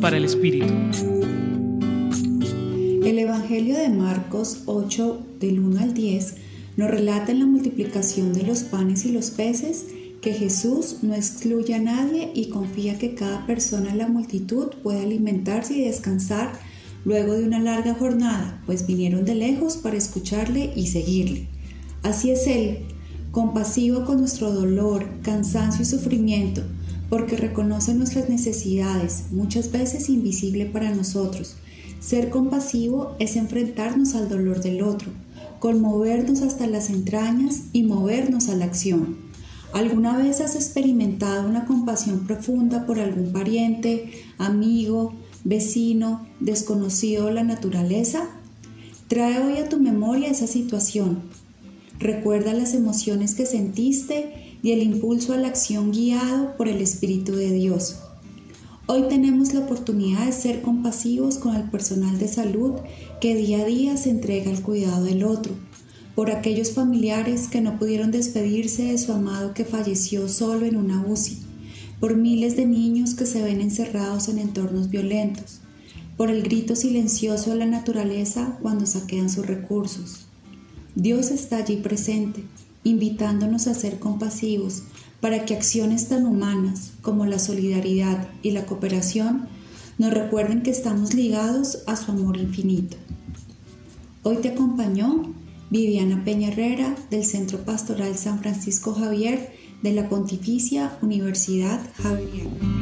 Para el Espíritu. El Evangelio de Marcos 8 del 1 al 10 nos relata en la multiplicación de los panes y los peces que Jesús no excluye a nadie y confía que cada persona en la multitud puede alimentarse y descansar luego de una larga jornada, pues vinieron de lejos para escucharle y seguirle. Así es Él, compasivo con nuestro dolor, cansancio y sufrimiento, porque reconoce nuestras necesidades, muchas veces invisible para nosotros. Ser compasivo es enfrentarnos al dolor del otro, conmovernos hasta las entrañas y movernos a la acción. ¿Alguna vez has experimentado una compasión profunda por algún pariente, amigo, vecino, desconocido de la naturaleza? Trae hoy a tu memoria esa situación. Recuerda las emociones que sentiste y el impulso a la acción guiado por el Espíritu de Dios. Hoy tenemos la oportunidad de ser compasivos con el personal de salud que día a día se entrega al cuidado del otro, por aquellos familiares que no pudieron despedirse de su amado que falleció solo en una UCI, por miles de niños que se ven encerrados en entornos violentos, por el grito silencioso de la naturaleza cuando saquean sus recursos. Dios está allí presente invitándonos a ser compasivos para que acciones tan humanas como la solidaridad y la cooperación nos recuerden que estamos ligados a su amor infinito. Hoy te acompañó Viviana Peña Herrera del Centro Pastoral San Francisco Javier de la Pontificia Universidad Javeriana.